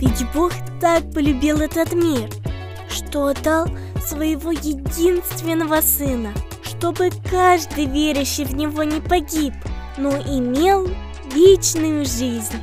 Ведь Бог так полюбил этот мир, что отдал своего единственного Сына, чтобы каждый верящий в Него не погиб, но имел вечную жизнь.